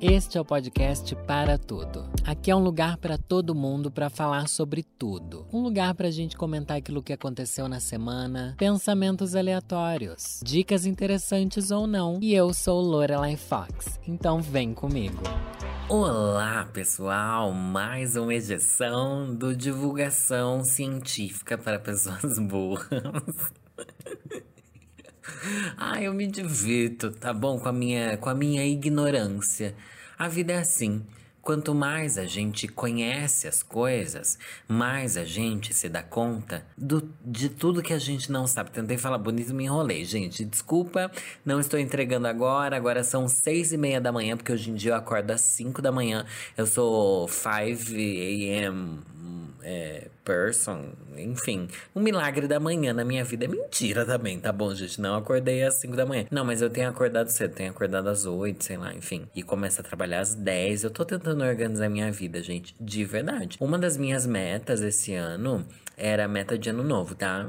Este é o podcast Para Tudo. Aqui é um lugar para todo mundo para falar sobre tudo. Um lugar para a gente comentar aquilo que aconteceu na semana, pensamentos aleatórios, dicas interessantes ou não. E eu sou Lorelai Fox, então vem comigo. Olá, pessoal! Mais uma edição do Divulgação Científica para Pessoas Burras. Ah, eu me divirto, tá bom? Com a minha, com a minha ignorância. A vida é assim. Quanto mais a gente conhece as coisas, mais a gente se dá conta do, de tudo que a gente não sabe. Tentei falar bonito me enrolei. Gente, desculpa, não estou entregando agora. Agora são seis e meia da manhã, porque hoje em dia eu acordo às cinco da manhã. Eu sou 5 a.m é, person, enfim, um milagre da manhã na minha vida é mentira também, tá bom, gente? Não acordei às 5 da manhã. Não, mas eu tenho acordado cedo, tenho acordado às 8, sei lá, enfim. E começo a trabalhar às 10. Eu tô tentando organizar minha vida, gente, de verdade. Uma das minhas metas esse ano era a meta de ano novo, tá?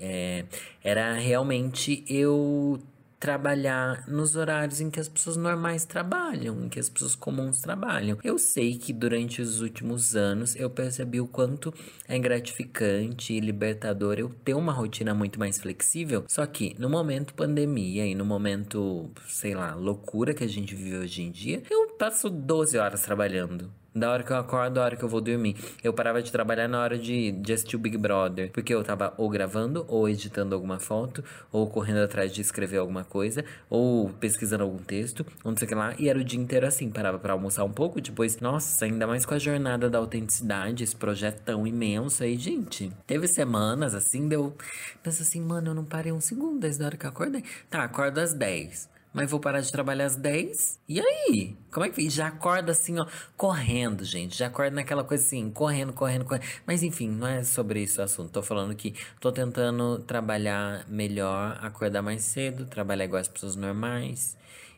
É, era realmente eu trabalhar nos horários em que as pessoas normais trabalham, em que as pessoas comuns trabalham. Eu sei que durante os últimos anos eu percebi o quanto é gratificante e libertador eu ter uma rotina muito mais flexível. Só que no momento pandemia e no momento, sei lá, loucura que a gente vive hoje em dia, eu passo 12 horas trabalhando da hora que eu acordo, da hora que eu vou dormir. Eu parava de trabalhar na hora de, de assistir o Big Brother, porque eu tava ou gravando, ou editando alguma foto, ou correndo atrás de escrever alguma coisa, ou pesquisando algum texto, ou não sei o que lá. E era o dia inteiro assim, parava para almoçar um pouco, depois, nossa, ainda mais com a jornada da autenticidade, esse projeto tão imenso aí, gente. Teve semanas assim, deu. Pensa assim, mano, eu não parei um segundo desde a hora que eu acordei. Tá, acordo às 10 mas vou parar de trabalhar às 10. E aí? Como é que já acorda assim, ó, correndo, gente. Já acorda naquela coisa assim, correndo, correndo, correndo. Mas enfim, não é sobre isso o assunto. Tô falando que tô tentando trabalhar melhor, acordar mais cedo, trabalhar igual as pessoas normais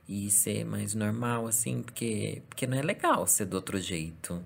e ser mais normal assim, porque porque não é legal ser do outro jeito.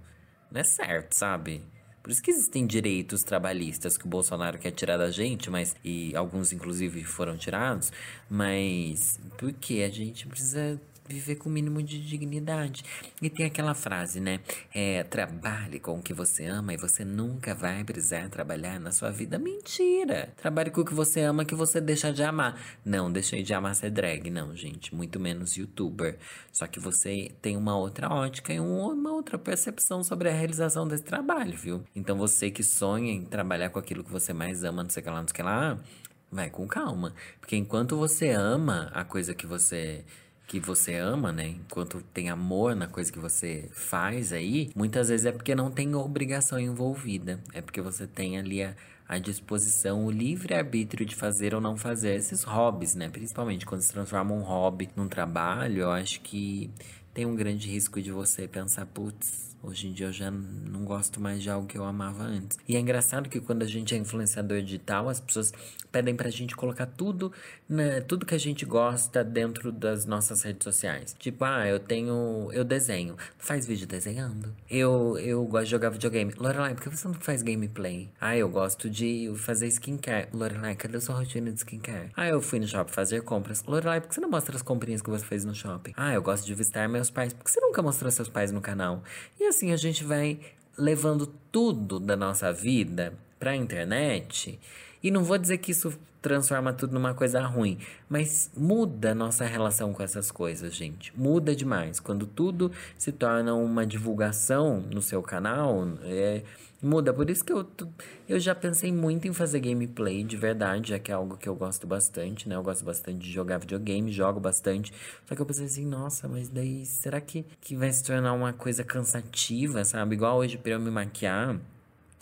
Não é certo, sabe? Por isso que existem direitos trabalhistas que o Bolsonaro quer tirar da gente, mas e alguns inclusive foram tirados, mas porque a gente precisa viver com o mínimo de dignidade. E tem aquela frase, né? É, trabalhe com o que você ama e você nunca vai precisar trabalhar na sua vida. Mentira! Trabalhe com o que você ama que você deixa de amar. Não, deixei de amar ser drag, não, gente. Muito menos youtuber. Só que você tem uma outra ótica e uma outra percepção sobre a realização desse trabalho, viu? Então você que sonha em trabalhar com aquilo que você mais ama, não sei o que lá, não sei o que lá, vai com calma. Porque enquanto você ama a coisa que você que você ama, né? Enquanto tem amor na coisa que você faz aí, muitas vezes é porque não tem obrigação envolvida. É porque você tem ali a, a disposição, o livre-arbítrio de fazer ou não fazer esses hobbies, né? Principalmente quando se transforma um hobby num trabalho, eu acho que tem um grande risco de você pensar, putz, Hoje em dia eu já não gosto mais de algo que eu amava antes. E é engraçado que quando a gente é influenciador digital, as pessoas pedem pra gente colocar tudo, tudo que a gente gosta dentro das nossas redes sociais. Tipo, ah, eu tenho. Eu desenho. Faz vídeo desenhando. Eu, eu gosto de jogar videogame. Lorelai, por que você não faz gameplay? Ah, eu gosto de fazer skincare. Lorelai, cadê a sua rotina de skincare? Ah, eu fui no shopping fazer compras. Lorelai, por que você não mostra as comprinhas que você fez no shopping? Ah, eu gosto de visitar meus pais. Por que você nunca mostrou seus pais no canal? E assim a gente vai levando tudo da nossa vida para a internet. E não vou dizer que isso transforma tudo numa coisa ruim, mas muda a nossa relação com essas coisas, gente. Muda demais. Quando tudo se torna uma divulgação no seu canal, é, muda. Por isso que eu, eu já pensei muito em fazer gameplay de verdade, já que é algo que eu gosto bastante, né? Eu gosto bastante de jogar videogame, jogo bastante. Só que eu pensei assim, nossa, mas daí será que, que vai se tornar uma coisa cansativa, sabe? Igual hoje pra eu me maquiar.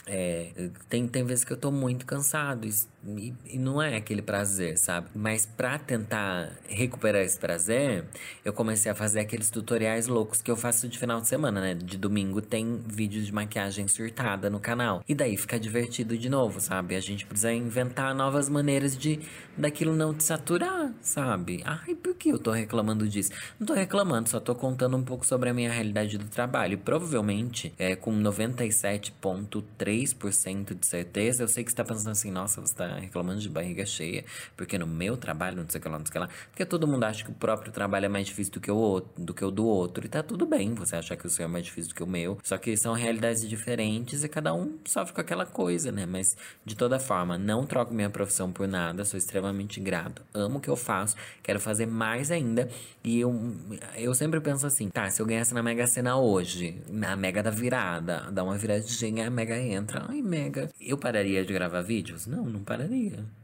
É, tem, tem vezes que eu tô muito cansado e, e, não é aquele prazer, sabe? Mas pra tentar recuperar esse prazer, eu comecei a fazer aqueles tutoriais loucos que eu faço de final de semana, né? De domingo tem vídeo de maquiagem surtada no canal. E daí fica divertido de novo, sabe? A gente precisa inventar novas maneiras de daquilo não te saturar, sabe? Ai, por que eu tô reclamando disso? Não tô reclamando, só tô contando um pouco sobre a minha realidade do trabalho. E provavelmente, é, com 97,3 3% de certeza, eu sei que você tá pensando assim, nossa, você tá reclamando de barriga cheia, porque no meu trabalho, não sei o que lá, não sei o que lá. Porque todo mundo acha que o próprio trabalho é mais difícil do que o outro, do que o do outro. E tá tudo bem você achar que o seu é mais difícil do que o meu. Só que são realidades diferentes e cada um sofre com aquela coisa, né? Mas de toda forma, não troco minha profissão por nada, sou extremamente grato. Amo o que eu faço, quero fazer mais ainda. E eu, eu sempre penso assim, tá, se eu ganhasse na Mega Sena hoje, na Mega da virada, dá uma viradinha, a Mega entra. Ai, Mega. Eu pararia de gravar vídeos? Não, não pararia.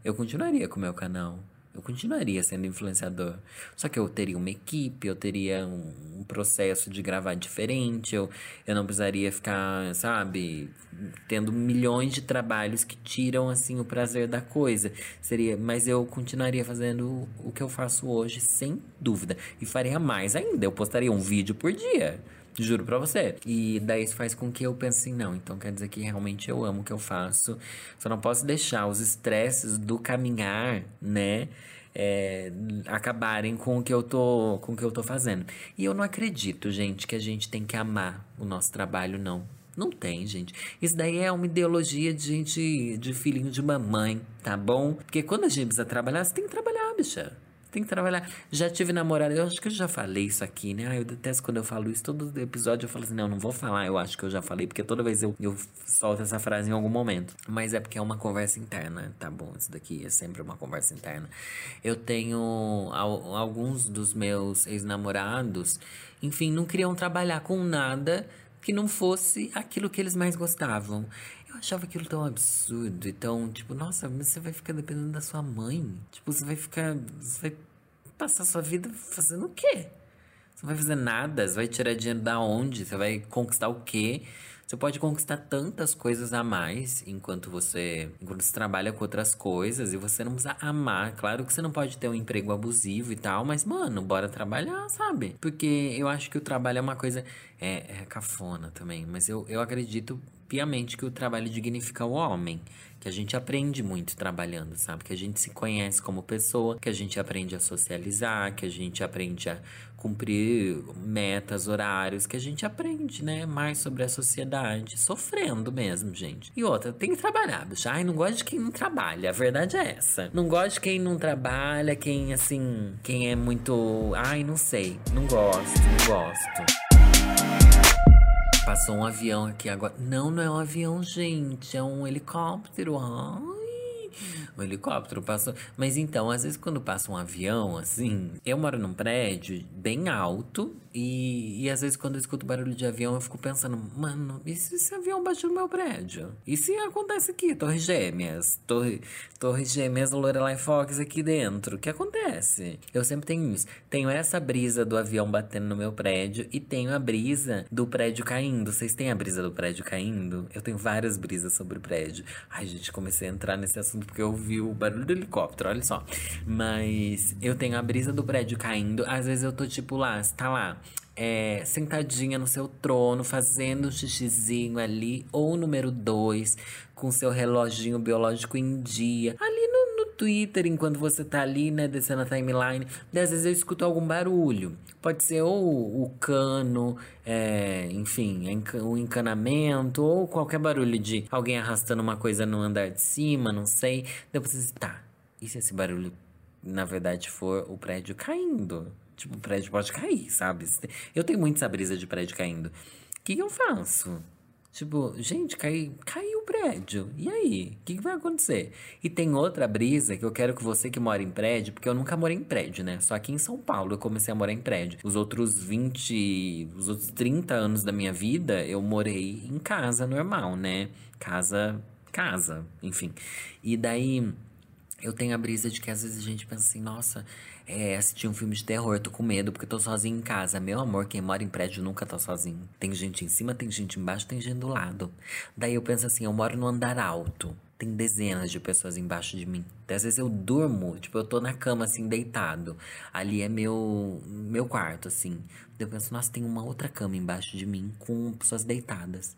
Eu continuaria com o meu canal. Eu continuaria sendo influenciador. Só que eu teria uma equipe, eu teria um, um processo de gravar diferente, eu, eu não precisaria ficar, sabe, tendo milhões de trabalhos que tiram assim o prazer da coisa. Seria, mas eu continuaria fazendo o que eu faço hoje sem dúvida e faria mais ainda. Eu postaria um vídeo por dia. Juro pra você. E daí isso faz com que eu pense assim, não, então quer dizer que realmente eu amo o que eu faço. Só não posso deixar os estresses do caminhar, né? É, acabarem com o que eu tô com o que eu tô fazendo. E eu não acredito, gente, que a gente tem que amar o nosso trabalho, não. Não tem, gente. Isso daí é uma ideologia de gente, de filhinho de mamãe, tá bom? Porque quando a gente precisa trabalhar, você tem que trabalhar, bicha tem que trabalhar. Já tive namorada, eu acho que eu já falei isso aqui, né? Ah, eu detesto quando eu falo isso. Todo episódio eu falo assim, não, não vou falar, eu acho que eu já falei, porque toda vez eu, eu solto essa frase em algum momento. Mas é porque é uma conversa interna, tá bom? Isso daqui é sempre uma conversa interna. Eu tenho alguns dos meus ex-namorados, enfim, não queriam trabalhar com nada que não fosse aquilo que eles mais gostavam. Achava aquilo tão absurdo. Então, tipo, nossa, mas você vai ficar dependendo da sua mãe. Tipo, você vai ficar. Você vai passar sua vida fazendo o quê? Você não vai fazer nada, você vai tirar dinheiro da onde? Você vai conquistar o quê? Você pode conquistar tantas coisas a mais enquanto você, enquanto você trabalha com outras coisas e você não precisa amar. Claro que você não pode ter um emprego abusivo e tal, mas, mano, bora trabalhar, sabe? Porque eu acho que o trabalho é uma coisa. É, é cafona também, mas eu, eu acredito piamente que o trabalho dignifica o homem que a gente aprende muito trabalhando, sabe? Que a gente se conhece como pessoa, que a gente aprende a socializar, que a gente aprende a cumprir metas, horários, que a gente aprende, né, mais sobre a sociedade, sofrendo mesmo, gente. E outra, tem que trabalhar, bicho. Ai, não gosto de quem não trabalha, a verdade é essa. Não gosto de quem não trabalha, quem, assim, quem é muito... Ai, não sei, não gosto, não gosto. Passou um avião aqui agora. Não, não é um avião, gente. É um helicóptero. Ai, um helicóptero passou. Mas então, às vezes quando passa um avião, assim, eu moro num prédio bem alto e, e às vezes quando eu escuto barulho de avião, eu fico pensando, mano, e se esse avião bate no meu prédio? E se acontece aqui, Torres Gêmeas? Torre, Torres Gêmeas Lorelai Fox aqui dentro. O que acontece? Eu sempre tenho isso. Tenho essa brisa do avião batendo no meu prédio e tenho a brisa do prédio caindo. Vocês têm a brisa do prédio caindo? Eu tenho várias brisas sobre o prédio. Ai, gente, comecei a entrar nesse assunto porque eu ouvi o barulho do helicóptero, olha só. Mas eu tenho a brisa do prédio caindo. Às vezes eu tô tipo lá, tá lá é, sentadinha no seu trono, fazendo um xixizinho ali, ou número dois, com seu reloginho biológico em dia, ali no, no Twitter, enquanto você tá ali, né, descendo a timeline. Às vezes eu escuto algum barulho. Pode ser ou o cano, é, enfim, o encanamento, ou qualquer barulho de alguém arrastando uma coisa no andar de cima, não sei. Depois você, tá, e se esse barulho, na verdade, for o prédio caindo? Tipo, o prédio pode cair, sabe? Eu tenho muito essa brisa de prédio caindo. O que, que eu faço? Tipo, gente, cai, caiu o prédio. E aí? O que, que, vai acontecer? E tem outra brisa que eu quero que você que mora em prédio, porque eu nunca morei em prédio, né? Só aqui em São Paulo eu comecei a morar em prédio. Os outros 20, os outros 30 anos da minha vida eu morei em casa normal, né? Casa, casa, enfim. E daí eu tenho a brisa de que às vezes a gente pensa assim, nossa, é, assistir um filme de terror, tô com medo porque tô sozinho em casa. Meu amor, quem mora em prédio nunca tá sozinho. Tem gente em cima, tem gente embaixo, tem gente do lado. Daí eu penso assim, eu moro no andar alto. Tem dezenas de pessoas embaixo de mim. Às vezes eu durmo, tipo, eu tô na cama assim, deitado. Ali é meu meu quarto, assim. Eu penso, nossa, tem uma outra cama embaixo de mim com pessoas deitadas.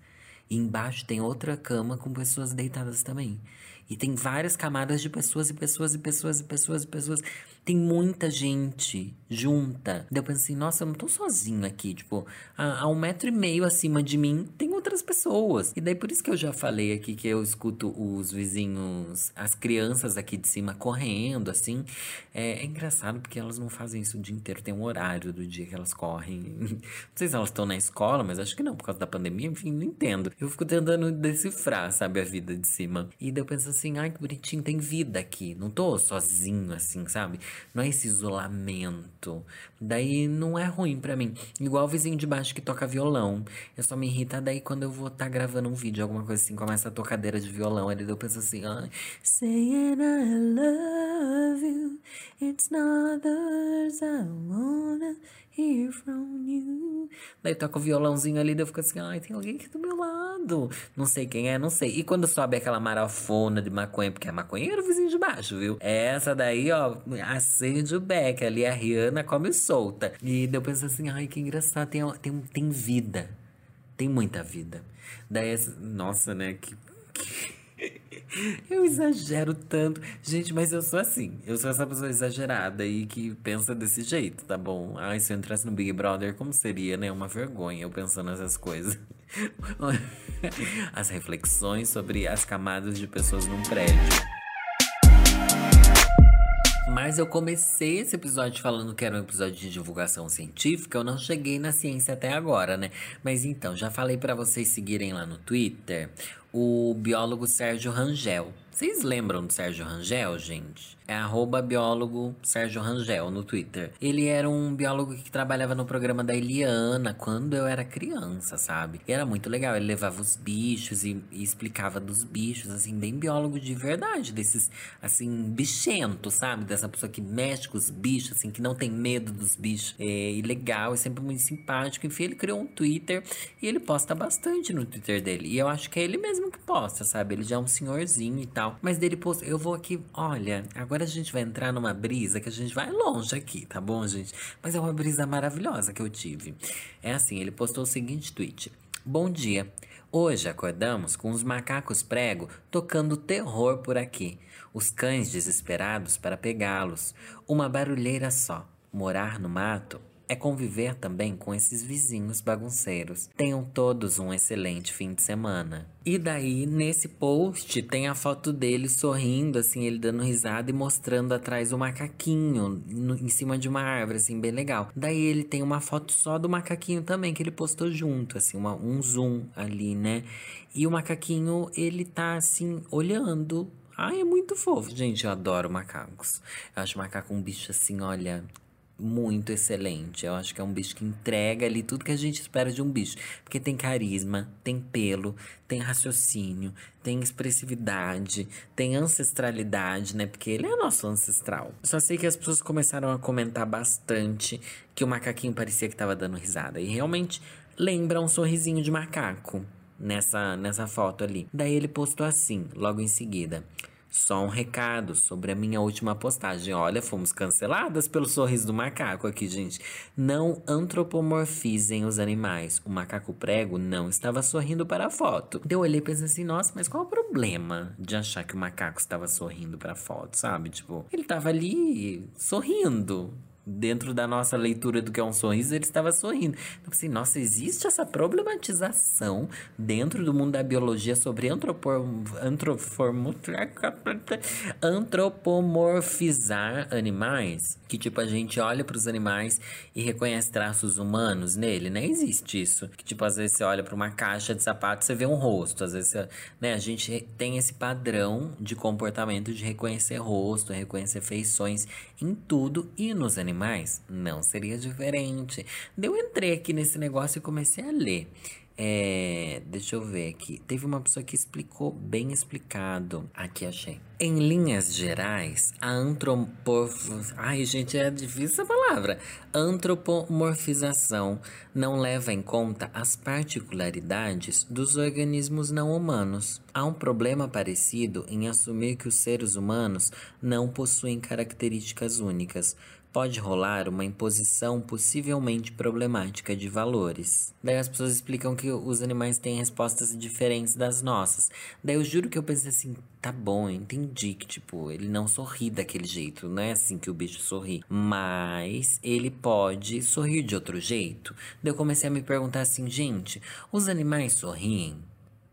E embaixo tem outra cama com pessoas deitadas também. E tem várias camadas de pessoas e pessoas e pessoas e pessoas e pessoas. Tem muita gente junta. Daí eu pensei, nossa, eu não tô sozinho aqui. Tipo, a, a, um metro e meio acima de mim tem outras pessoas. E daí por isso que eu já falei aqui que eu escuto os vizinhos, as crianças aqui de cima correndo, assim. É, é engraçado porque elas não fazem isso o dia inteiro. Tem um horário do dia que elas correm. Não sei se elas estão na escola, mas acho que não, por causa da pandemia. Enfim, não entendo. Eu fico tentando decifrar, sabe, a vida de cima. E daí eu penso assim, ai, que bonitinho, tem vida aqui. Não tô sozinho, assim, sabe? Não é esse isolamento. Daí não é ruim para mim. Igual o vizinho de baixo que toca violão. Eu só me irrita daí quando eu vou estar tá gravando um vídeo, alguma coisa assim, começa a tocadeira de violão. Ele eu penso assim, ah, saying I love you. It's not the words I wanna hear from you. Daí toca o violãozinho ali, daí eu fico assim, ai, tem alguém aqui do meu lado. Não sei quem é, não sei. E quando sobe aquela marafona de maconha, porque é maconheiro vizinho de baixo, viu? Essa daí, ó, acende o beck ali, a Rihanna come solta. E daí eu penso assim, ai, que engraçado, tem, tem, tem vida. Tem muita vida. Daí, nossa, né, que... que... Eu exagero tanto. Gente, mas eu sou assim. Eu sou essa pessoa exagerada e que pensa desse jeito, tá bom? Ai, se eu entrasse no Big Brother, como seria, né? Uma vergonha eu pensando nessas coisas. As reflexões sobre as camadas de pessoas num prédio. Mas eu comecei esse episódio falando que era um episódio de divulgação científica, eu não cheguei na ciência até agora, né? Mas então, já falei para vocês seguirem lá no Twitter o biólogo Sérgio Rangel. Vocês lembram do Sérgio Rangel, gente? É arroba biólogo Sérgio Rangel no Twitter. Ele era um biólogo que trabalhava no programa da Eliana quando eu era criança, sabe? E era muito legal. Ele levava os bichos e, e explicava dos bichos, assim, bem biólogo de verdade, desses, assim, bichentos, sabe? Dessa pessoa que mexe com os bichos, assim, que não tem medo dos bichos. É, e legal, é sempre muito simpático. Enfim, ele criou um Twitter e ele posta bastante no Twitter dele. E eu acho que é ele mesmo que posta, sabe? Ele já é um senhorzinho e tal tal. Mas dele pôs, eu vou aqui, olha, agora a gente vai entrar numa brisa que a gente vai longe aqui, tá bom, gente? Mas é uma brisa maravilhosa que eu tive. É assim, ele postou o seguinte tweet: Bom dia. Hoje acordamos com os macacos prego tocando terror por aqui. Os cães desesperados para pegá-los. Uma barulheira só. Morar no mato é conviver também com esses vizinhos bagunceiros. Tenham todos um excelente fim de semana. E daí, nesse post, tem a foto dele sorrindo, assim, ele dando risada e mostrando atrás o macaquinho no, em cima de uma árvore, assim, bem legal. Daí ele tem uma foto só do macaquinho também, que ele postou junto, assim, uma, um zoom ali, né? E o macaquinho, ele tá, assim, olhando Ai, é muito fofo. Gente, eu adoro macacos. Eu acho macaco um bicho assim, olha, muito excelente. Eu acho que é um bicho que entrega ali tudo que a gente espera de um bicho. Porque tem carisma, tem pelo, tem raciocínio, tem expressividade, tem ancestralidade, né? Porque ele é nosso ancestral. Só sei que as pessoas começaram a comentar bastante que o macaquinho parecia que estava dando risada. E realmente lembra um sorrisinho de macaco nessa, nessa foto ali. Daí ele postou assim, logo em seguida. Só um recado sobre a minha última postagem. Olha, fomos canceladas pelo sorriso do macaco aqui, gente. Não antropomorfizem os animais. O macaco prego não estava sorrindo para a foto. Eu olhei e pensei assim, nossa, mas qual o problema de achar que o macaco estava sorrindo para a foto, sabe? Tipo, ele estava ali sorrindo dentro da nossa leitura do que é um sorriso, ele estava sorrindo. Então, assim, nossa, existe essa problematização dentro do mundo da biologia sobre antropor, antropomorfizar animais, que tipo a gente olha para os animais e reconhece traços humanos nele, né? Existe isso. Que tipo às vezes você olha para uma caixa de sapato, você vê um rosto, às vezes, você, né, a gente tem esse padrão de comportamento de reconhecer rosto, reconhecer feições em tudo e nos animais animais, não seria diferente. Eu entrei aqui nesse negócio e comecei a ler. É, deixa eu ver aqui. Teve uma pessoa que explicou bem explicado. Aqui achei. Em linhas gerais, a antropomorfização. Ai, gente, é difícil essa palavra. Antropomorfização não leva em conta as particularidades dos organismos não humanos. Há um problema parecido em assumir que os seres humanos não possuem características únicas, pode rolar uma imposição possivelmente problemática de valores. Daí as pessoas explicam que os animais têm respostas diferentes das nossas. Daí eu juro que eu pensei assim, tá bom, eu entendi que, tipo, ele não sorri daquele jeito, não é assim que o bicho sorri. Mas ele pode sorrir de outro jeito. Daí eu comecei a me perguntar assim, gente, os animais sorriem?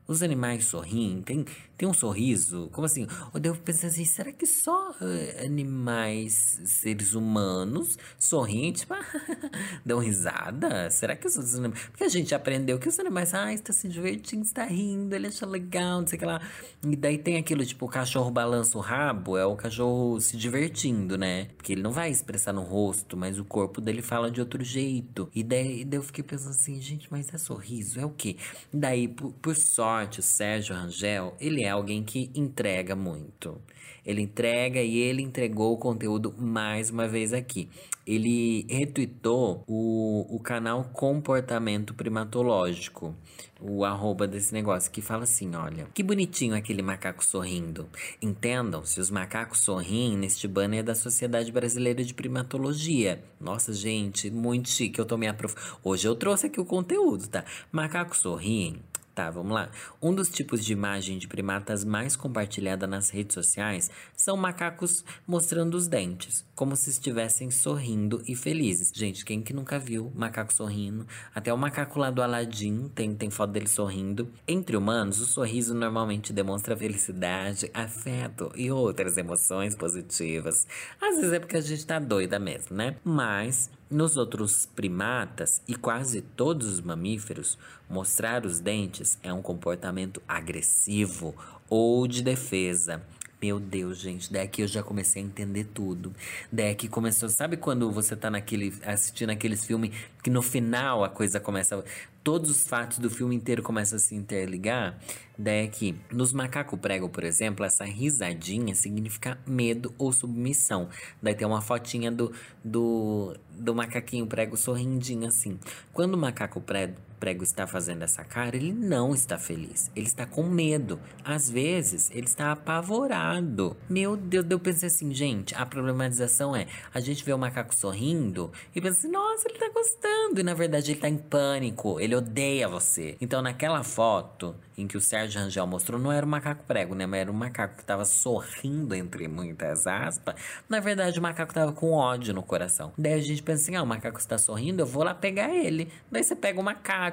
Os animais sorriem? Tem, tem um sorriso? Como assim? Eu devo pensar assim, será que só uh, animais, seres humanos, sorriem, tipo, dão risada? Será que os animais... Porque a gente aprendeu que os animais, ah, está se divertindo, está rindo, ele acha legal, não sei o que lá. E daí tem aquilo, tipo, o cachorro balança o rabo, é o cachorro se divertindo, né? Porque ele não vai expressar no rosto, mas o corpo dele fala de outro jeito. E daí, daí eu fiquei pensando assim, gente, mas é sorriso? É o quê? Daí, por, por sorte, o Sérgio Rangel, ele é alguém que entrega muito. Ele entrega e ele entregou o conteúdo mais uma vez aqui. Ele retweetou o, o canal Comportamento Primatológico, o arroba desse negócio, que fala assim: olha, que bonitinho aquele macaco sorrindo. Entendam, se os macacos sorriem neste banner da Sociedade Brasileira de Primatologia. Nossa, gente, muito chique. Eu tô me aprof... Hoje eu trouxe aqui o conteúdo, tá? Macacos sorriem Tá, vamos lá. Um dos tipos de imagem de primatas mais compartilhada nas redes sociais são macacos mostrando os dentes, como se estivessem sorrindo e felizes. Gente, quem que nunca viu macaco sorrindo? Até o macaco lá do Aladdin tem, tem foto dele sorrindo. Entre humanos, o sorriso normalmente demonstra felicidade, afeto e outras emoções positivas. Às vezes é porque a gente tá doida mesmo, né? Mas nos outros primatas e quase todos os mamíferos, mostrar os dentes é um comportamento agressivo ou de defesa. Meu Deus, gente, daqui eu já comecei a entender tudo. Daqui começou, sabe quando você tá naquele assistindo aqueles filmes que no final a coisa começa todos os fatos do filme inteiro começam a se interligar, daí aqui, nos macaco prego, por exemplo, essa risadinha significa medo ou submissão. Daí tem uma fotinha do, do, do macaquinho prego sorrindinho assim. Quando o macaco prego, prego está fazendo essa cara, ele não está feliz. Ele está com medo. Às vezes, ele está apavorado. Meu Deus, eu pensei assim, gente, a problematização é: a gente vê o macaco sorrindo e pensa assim, nossa, ele está gostando. E na verdade, ele está em pânico. Ele odeia você. Então, naquela foto em que o Sérgio Rangel mostrou, não era um macaco prego, né? Mas era um macaco que estava sorrindo, entre muitas aspas. Na verdade, o macaco estava com ódio no coração. Daí a gente pensa assim: ah, o macaco está sorrindo, eu vou lá pegar ele. Daí você pega o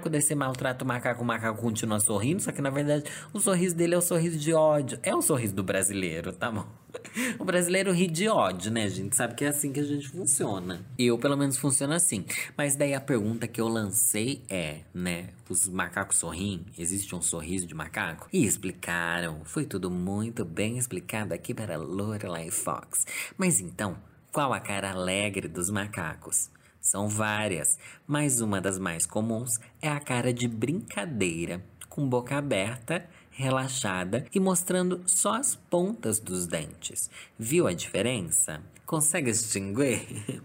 macaco, daí você maltrata o macaco, o macaco continua sorrindo, só que na verdade o sorriso dele é o sorriso de ódio. É o sorriso do brasileiro, tá bom? O brasileiro ri de ódio, né, gente? Sabe que é assim que a gente funciona. Eu, pelo menos, funciono assim. Mas daí a pergunta que eu lancei é, né? Os macacos sorriem? Existe um sorriso de macaco? E explicaram. Foi tudo muito bem explicado aqui para Lorelai Fox. Mas então, qual a cara alegre dos macacos? São várias, mas uma das mais comuns é a cara de brincadeira, com boca aberta relaxada e mostrando só as pontas dos dentes. Viu a diferença? Consegue distinguir?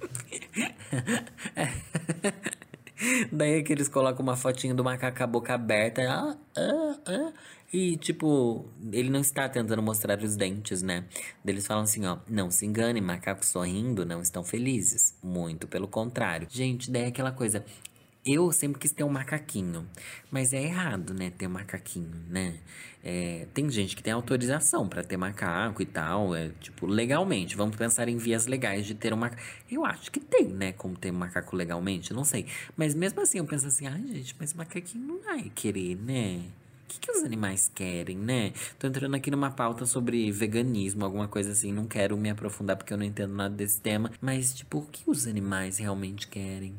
Daí é que eles colocam uma fotinha do macaco com a boca aberta. Ah, ah, ah, e, tipo, ele não está tentando mostrar os dentes, né? Eles falam assim, ó, não se engane, macacos sorrindo não estão felizes. Muito pelo contrário. Gente, daí é aquela coisa, eu sempre quis ter um macaquinho, mas é errado, né? Ter um macaquinho, né? É, tem gente que tem autorização para ter macaco e tal, é tipo, legalmente. Vamos pensar em vias legais de ter um macaco. Eu acho que tem, né? Como ter um macaco legalmente, não sei. Mas mesmo assim, eu penso assim, ai, gente, mas macaquinho não vai querer, né? O que, que os animais querem, né? Tô entrando aqui numa pauta sobre veganismo, alguma coisa assim. Não quero me aprofundar porque eu não entendo nada desse tema. Mas, tipo, o que os animais realmente querem?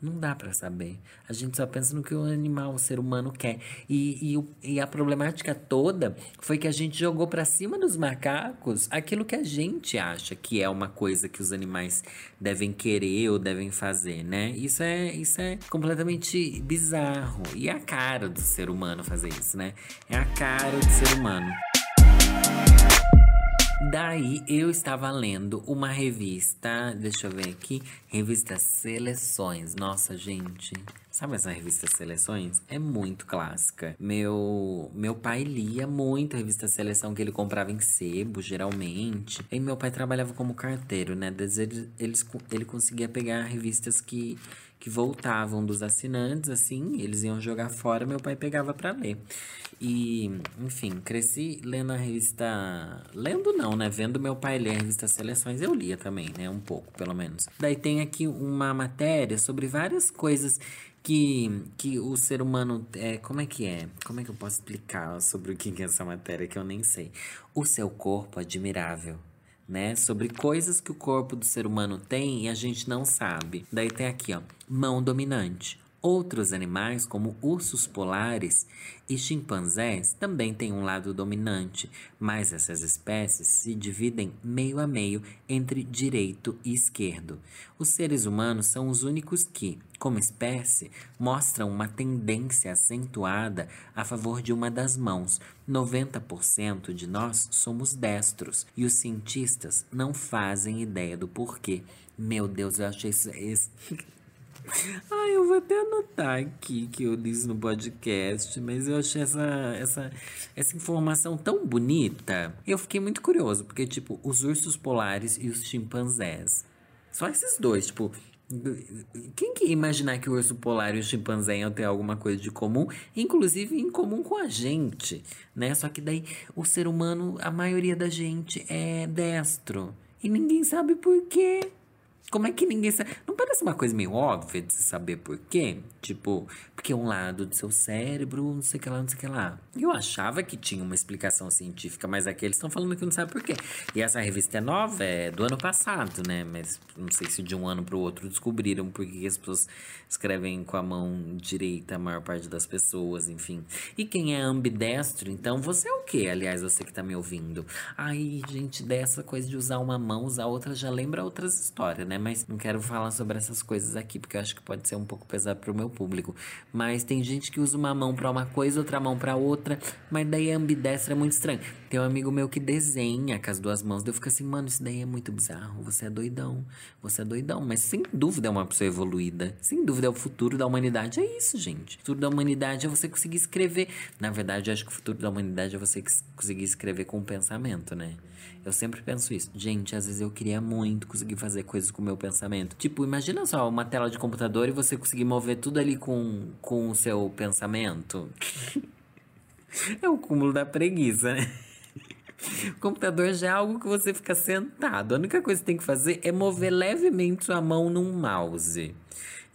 Não dá para saber. A gente só pensa no que o animal, o ser humano quer. E, e, e a problemática toda foi que a gente jogou para cima dos macacos aquilo que a gente acha que é uma coisa que os animais devem querer ou devem fazer, né? Isso é, isso é completamente bizarro. E é a cara do ser humano fazer isso, né? É a cara do ser humano. Daí eu estava lendo uma revista, deixa eu ver aqui, revista Seleções. Nossa, gente, Sabe essa revista Seleções? É muito clássica. Meu meu pai lia muito a revista Seleção que ele comprava em sebo, geralmente. E meu pai trabalhava como carteiro, né? Ele, ele, ele conseguia pegar revistas que, que voltavam dos assinantes, assim, eles iam jogar fora, meu pai pegava para ler. E, enfim, cresci lendo a revista. Lendo não, né? Vendo meu pai ler a revista Seleções, eu lia também, né? Um pouco, pelo menos. Daí tem aqui uma matéria sobre várias coisas que, que o ser humano. É, como é que é? Como é que eu posso explicar sobre o que é essa matéria que eu nem sei? O seu corpo admirável. Né? Sobre coisas que o corpo do ser humano tem e a gente não sabe. Daí tem aqui, ó, mão dominante. Outros animais, como ursos polares e chimpanzés, também têm um lado dominante, mas essas espécies se dividem meio a meio entre direito e esquerdo. Os seres humanos são os únicos que, como espécie, mostram uma tendência acentuada a favor de uma das mãos. 90% de nós somos destros e os cientistas não fazem ideia do porquê. Meu Deus, eu achei isso. Ah, eu vou até anotar aqui que eu disse no podcast, mas eu achei essa, essa, essa informação tão bonita. Eu fiquei muito curioso, porque, tipo, os ursos polares e os chimpanzés. Só esses dois, tipo. Quem que ia imaginar que o urso polar e o chimpanzé iam ter alguma coisa de comum, inclusive em comum com a gente, né? Só que daí o ser humano, a maioria da gente é destro. E ninguém sabe por quê. Como é que ninguém sabe? Não parece uma coisa meio óbvia de se saber por quê? Tipo, porque um lado do seu cérebro, não sei o que lá, não sei o que lá. Eu achava que tinha uma explicação científica, mas aqui eles estão falando que não sabe por quê. E essa revista é nova, é do ano passado, né? Mas não sei se de um ano para o outro descobriram por que as pessoas escrevem com a mão direita a maior parte das pessoas, enfim. E quem é ambidestro, então você é o quê? Aliás, você que tá me ouvindo. Ai, gente, dessa coisa de usar uma mão, usar outra já lembra outras histórias, né? Mas não quero falar sobre essas coisas aqui, porque eu acho que pode ser um pouco pesado pro meu público. Mas tem gente que usa uma mão para uma coisa, outra mão para outra, mas daí a ambidestra é muito estranho. Tem um amigo meu que desenha com as duas mãos, daí eu fico assim, mano, isso daí é muito bizarro, você é doidão, você é doidão, mas sem dúvida é uma pessoa evoluída, sem dúvida é o futuro da humanidade, é isso, gente. O futuro da humanidade é você conseguir escrever. Na verdade, eu acho que o futuro da humanidade é você conseguir escrever com o pensamento, né? Eu sempre penso isso. Gente, às vezes eu queria muito conseguir fazer coisas com o meu pensamento. Tipo, imagina só uma tela de computador e você conseguir mover tudo ali com, com o seu pensamento. é o cúmulo da preguiça, né? O computador já é algo que você fica sentado. A única coisa que você tem que fazer é mover levemente sua mão num mouse.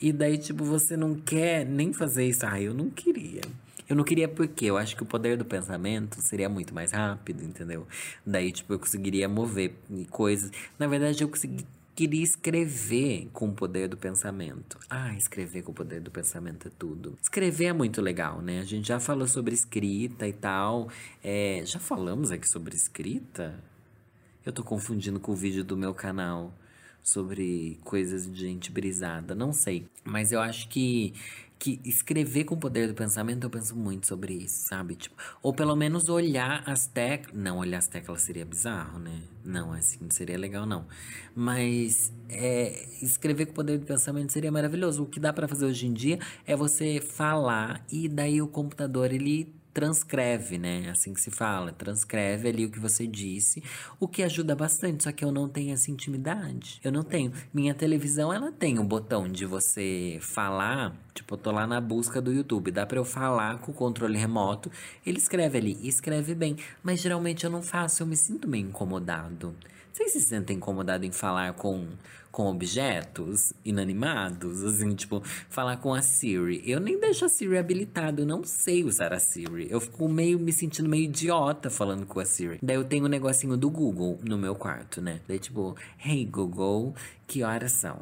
E daí, tipo, você não quer nem fazer isso. Ah, eu não queria. Eu não queria porque eu acho que o poder do pensamento seria muito mais rápido, entendeu? Daí, tipo, eu conseguiria mover coisas. Na verdade, eu consegui, queria escrever com o poder do pensamento. Ah, escrever com o poder do pensamento é tudo. Escrever é muito legal, né? A gente já falou sobre escrita e tal. É, já falamos aqui sobre escrita? Eu tô confundindo com o vídeo do meu canal sobre coisas de gente brisada, não sei. Mas eu acho que que escrever com o poder do pensamento, eu penso muito sobre isso, sabe? Tipo, ou pelo menos olhar as teclas. Não, olhar as teclas seria bizarro, né? Não, assim, não seria legal, não. Mas é, escrever com o poder do pensamento seria maravilhoso. O que dá para fazer hoje em dia é você falar e daí o computador ele transcreve, né? Assim que se fala, transcreve ali o que você disse, o que ajuda bastante, só que eu não tenho essa intimidade. Eu não tenho. Minha televisão, ela tem o botão de você falar, tipo, eu tô lá na busca do YouTube, dá para eu falar com o controle remoto, ele escreve ali, escreve bem, mas geralmente eu não faço, eu me sinto meio incomodado. Vocês se sentem incomodados em falar com, com objetos inanimados? Assim, tipo, falar com a Siri. Eu nem deixo a Siri habilitada, eu não sei usar a Siri. Eu fico meio me sentindo meio idiota falando com a Siri. Daí eu tenho um negocinho do Google no meu quarto, né? Daí, tipo, hey Google, que horas são?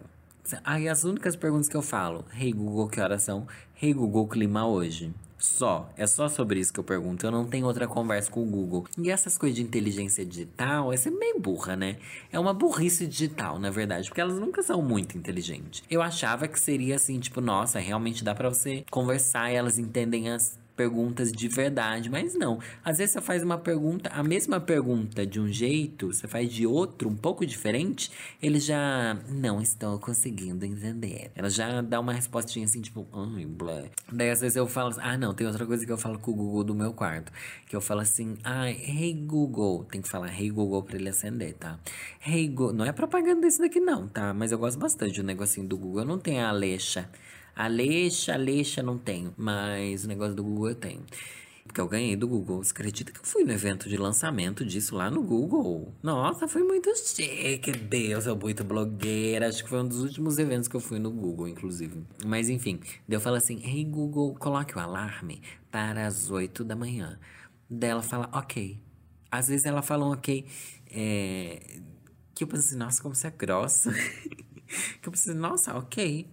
Aí as únicas perguntas que eu falo, hey Google, que horas são? Hey Google, clima hoje. Só. É só sobre isso que eu pergunto. Eu não tenho outra conversa com o Google. E essas coisas de inteligência digital, essa é meio burra, né? É uma burrice digital, na verdade, porque elas nunca são muito inteligentes. Eu achava que seria assim, tipo, nossa, realmente dá para você conversar e elas entendem as perguntas de verdade, mas não. Às vezes você faz uma pergunta, a mesma pergunta de um jeito, você faz de outro, um pouco diferente, ele já não estou conseguindo entender. Ela já dá uma respostinha assim, tipo, ai, blé. Daí às vezes eu falo, ah, não, tem outra coisa que eu falo com o Google do meu quarto, que eu falo assim, ai, hey Google, tem que falar hey Google para ele acender, tá? Hey Google, não é propaganda desse daqui não, tá? Mas eu gosto bastante do negocinho do Google, não tenho a Alexa. Alexa, Alexa não tenho, mas o negócio do Google eu tenho. Porque eu ganhei do Google. Você acredita que eu fui no evento de lançamento disso lá no Google? Nossa, foi muito chique. Deus, eu muito blogueira. Acho que foi um dos últimos eventos que eu fui no Google, inclusive. Mas enfim, daí eu falo assim: Hey Google, coloque o alarme para as 8 da manhã. Daí ela fala, ok. Às vezes ela fala um ok. É... Que eu penso assim, nossa, como você é grossa. que eu pensei, nossa, ok.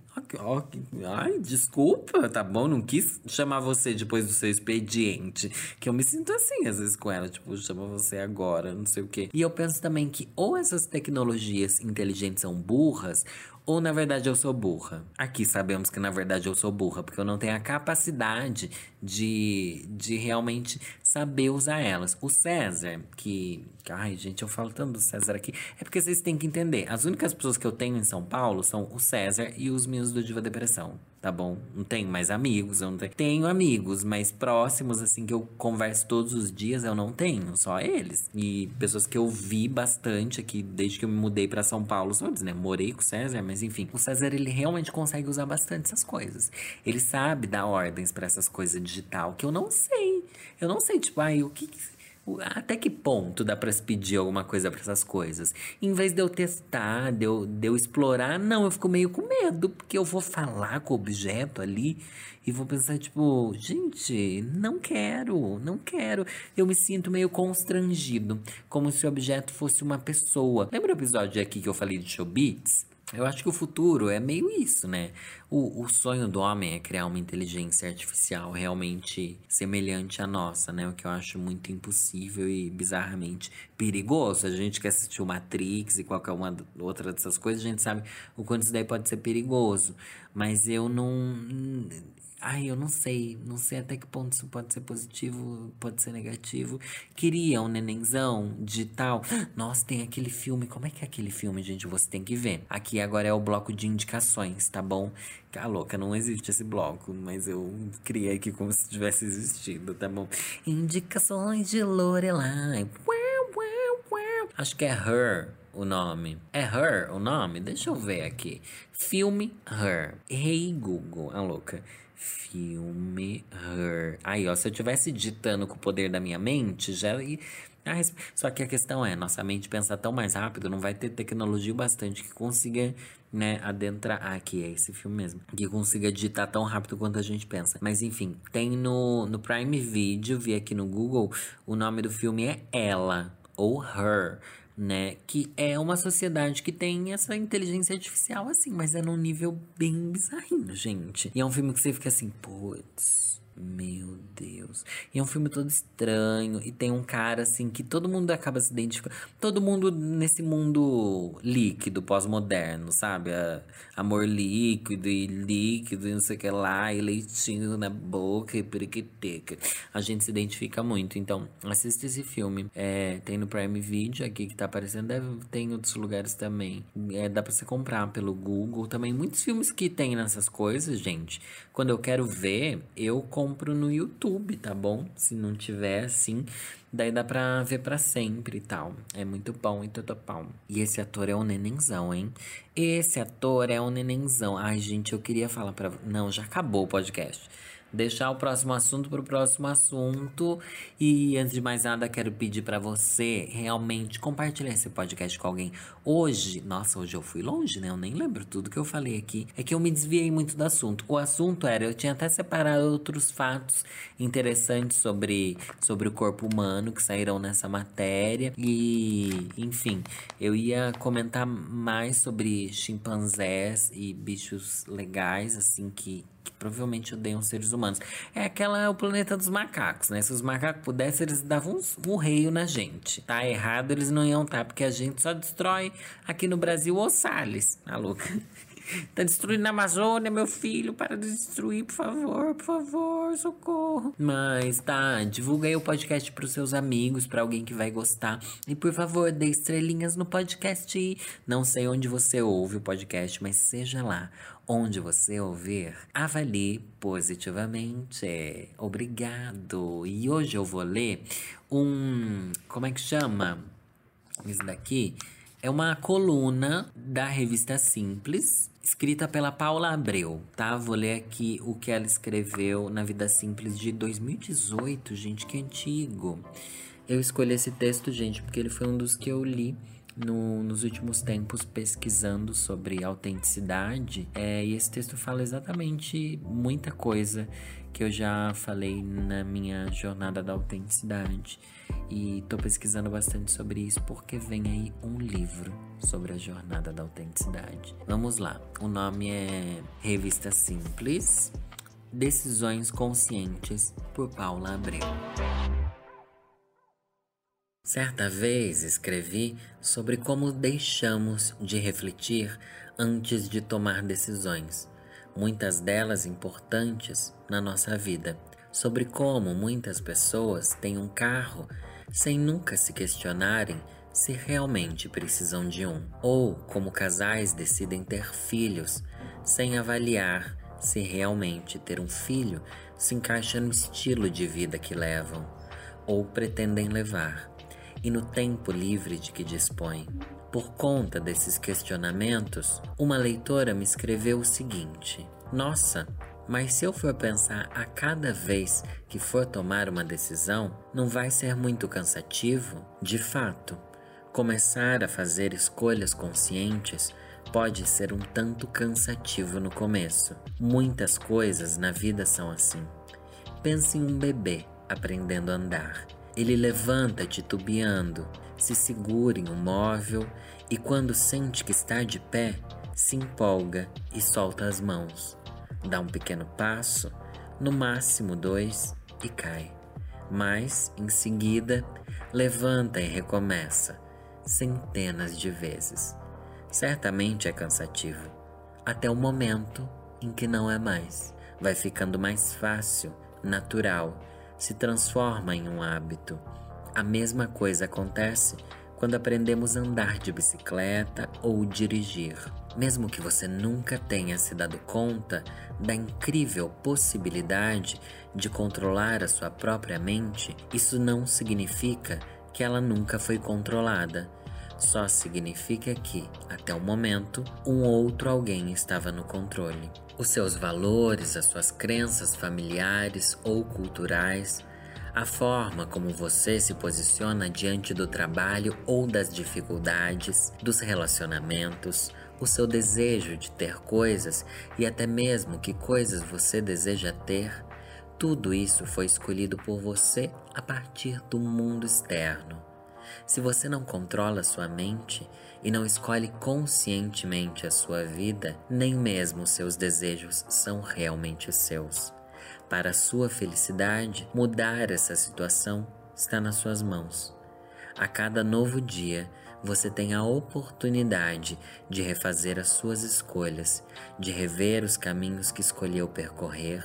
Ai, desculpa, tá bom? Não quis chamar você depois do seu expediente. Que eu me sinto assim, às vezes, com ela. Tipo, chama você agora, não sei o quê. E eu penso também que ou essas tecnologias inteligentes são burras, ou na verdade eu sou burra. Aqui sabemos que na verdade eu sou burra, porque eu não tenho a capacidade de, de realmente saber usar elas. O César, que. Ai, gente, eu falo tanto do César aqui. É porque vocês têm que entender. As únicas pessoas que eu tenho em São Paulo são o César e os meus do Diva Depressão tá bom? Não tenho mais amigos, eu não tenho. Tenho amigos, mas próximos, assim, que eu converso todos os dias, eu não tenho, só eles. E pessoas que eu vi bastante aqui, desde que eu me mudei para São Paulo, só né? Morei com o César, mas enfim. O César, ele realmente consegue usar bastante essas coisas. Ele sabe dar ordens para essas coisas digital, que eu não sei. Eu não sei, tipo, ai, o que até que ponto dá para se pedir alguma coisa para essas coisas? Em vez de eu testar, de eu, de eu explorar, não, eu fico meio com medo, porque eu vou falar com o objeto ali e vou pensar, tipo, gente, não quero, não quero. Eu me sinto meio constrangido, como se o objeto fosse uma pessoa. Lembra o episódio aqui que eu falei de showbiz? Eu acho que o futuro é meio isso, né? O, o sonho do homem é criar uma inteligência artificial realmente semelhante à nossa, né? O que eu acho muito impossível e bizarramente perigoso. A gente que assistiu Matrix e qualquer uma outra dessas coisas, a gente sabe o quanto isso daí pode ser perigoso. Mas eu não Ai, eu não sei. Não sei até que ponto isso pode ser positivo, pode ser negativo. Queria um nenenzão digital. Nossa, tem aquele filme. Como é que é aquele filme, gente? Você tem que ver. Aqui agora é o bloco de indicações, tá bom? Tá louca, não existe esse bloco, mas eu criei aqui como se tivesse existido, tá bom? Indicações de Lorelai. Acho que é Her o nome. É Her o nome? Deixa eu ver aqui. Filme Her. Hey Google, a louca. Filme Her. Aí, ó, se eu tivesse ditando com o poder da minha mente, já. Só que a questão é, nossa mente pensa tão mais rápido, não vai ter tecnologia bastante que consiga, né, adentrar. Ah, aqui é esse filme mesmo. Que consiga digitar tão rápido quanto a gente pensa. Mas enfim, tem no, no Prime Video, vi aqui no Google, o nome do filme é Ela, ou Her né? Que é uma sociedade que tem essa inteligência artificial assim, mas é num nível bem bizarrinho, gente. E é um filme que você fica assim, putz meu Deus. E é um filme todo estranho. E tem um cara, assim, que todo mundo acaba se identificando. Todo mundo nesse mundo líquido, pós-moderno, sabe? A, amor líquido e líquido e não sei o que lá. E leitinho na boca e periquiteca. A gente se identifica muito. Então, assista esse filme. É, tem no Prime Video aqui que tá aparecendo. Deve ter em outros lugares também. É, dá pra você comprar pelo Google. Também muitos filmes que tem nessas coisas, gente. Quando eu quero ver, eu compro compro no YouTube, tá bom? Se não tiver assim, daí dá pra ver pra sempre e tal. É muito bom e tudo bom. E esse ator é um nenenzão, hein? Esse ator é um nenenzão. Ai, gente, eu queria falar pra. Não, já acabou o podcast deixar o próximo assunto para o próximo assunto. E antes de mais nada, quero pedir para você realmente compartilhar esse podcast com alguém. Hoje, nossa, hoje eu fui longe, né? Eu nem lembro tudo que eu falei aqui. É que eu me desviei muito do assunto. O assunto era, eu tinha até separado outros fatos interessantes sobre, sobre o corpo humano que saíram nessa matéria. E, enfim, eu ia comentar mais sobre chimpanzés e bichos legais, assim, que que provavelmente odeiam seres humanos. É aquela o planeta dos macacos, né? Se os macacos pudessem, eles davam um, um reio na gente. Tá errado, eles não iam tá, porque a gente só destrói aqui no Brasil os Salles, tá louca? Tá destruindo a Amazônia, meu filho. Para de destruir, por favor, por favor, socorro. Mas tá, divulga aí o podcast pros seus amigos, para alguém que vai gostar. E por favor, dê estrelinhas no podcast. Não sei onde você ouve o podcast, mas seja lá onde você ouvir, avalie positivamente. Obrigado. E hoje eu vou ler um. Como é que chama? Isso daqui é uma coluna da revista Simples, escrita pela Paula Abreu, tá? Vou ler aqui o que ela escreveu na Vida Simples de 2018, gente, que antigo. Eu escolhi esse texto, gente, porque ele foi um dos que eu li no, nos últimos tempos pesquisando sobre autenticidade. É, e esse texto fala exatamente muita coisa que eu já falei na minha jornada da autenticidade. E tô pesquisando bastante sobre isso porque vem aí um livro sobre a jornada da autenticidade. Vamos lá. O nome é Revista Simples. Decisões Conscientes por Paula Abreu. Certa vez escrevi sobre como deixamos de refletir antes de tomar decisões, muitas delas importantes na nossa vida, sobre como muitas pessoas têm um carro sem nunca se questionarem se realmente precisam de um, ou como casais decidem ter filhos sem avaliar se realmente ter um filho se encaixa no estilo de vida que levam ou pretendem levar e no tempo livre de que dispõem. Por conta desses questionamentos, uma leitora me escreveu o seguinte: Nossa, mas se eu for pensar a cada vez que for tomar uma decisão, não vai ser muito cansativo? De fato, começar a fazer escolhas conscientes pode ser um tanto cansativo no começo. Muitas coisas na vida são assim. Pense em um bebê aprendendo a andar. Ele levanta titubeando, se segura em um móvel e, quando sente que está de pé, se empolga e solta as mãos dá um pequeno passo, no máximo dois, e cai. Mas, em seguida, levanta e recomeça, centenas de vezes. Certamente é cansativo, até o momento em que não é mais. Vai ficando mais fácil, natural, se transforma em um hábito. A mesma coisa acontece quando aprendemos a andar de bicicleta ou dirigir. Mesmo que você nunca tenha se dado conta da incrível possibilidade de controlar a sua própria mente, isso não significa que ela nunca foi controlada. Só significa que, até o momento, um outro alguém estava no controle. Os seus valores, as suas crenças familiares ou culturais, a forma como você se posiciona diante do trabalho ou das dificuldades, dos relacionamentos, o seu desejo de ter coisas e até mesmo que coisas você deseja ter, tudo isso foi escolhido por você a partir do mundo externo. Se você não controla sua mente e não escolhe conscientemente a sua vida, nem mesmo seus desejos são realmente seus. Para sua felicidade, mudar essa situação está nas suas mãos. A cada novo dia, você tem a oportunidade de refazer as suas escolhas, de rever os caminhos que escolheu percorrer,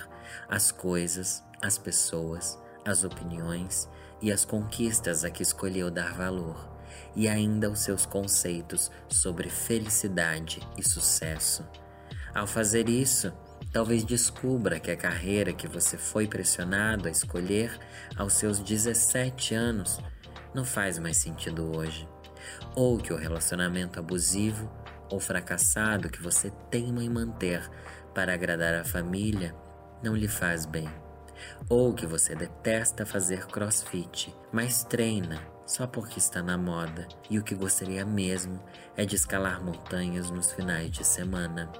as coisas, as pessoas, as opiniões e as conquistas a que escolheu dar valor, e ainda os seus conceitos sobre felicidade e sucesso. Ao fazer isso, talvez descubra que a carreira que você foi pressionado a escolher aos seus 17 anos não faz mais sentido hoje ou que o relacionamento abusivo ou fracassado que você teima em manter para agradar a família não lhe faz bem, ou que você detesta fazer crossfit, mas treina só porque está na moda e o que gostaria mesmo é de escalar montanhas nos finais de semana.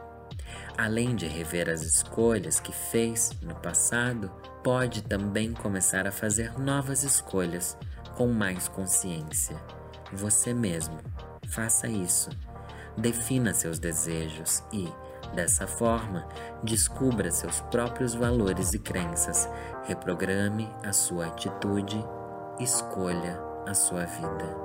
Além de rever as escolhas que fez no passado, pode também começar a fazer novas escolhas com mais consciência você mesmo. Faça isso. Defina seus desejos e, dessa forma, descubra seus próprios valores e crenças. Reprograme a sua atitude. Escolha a sua vida.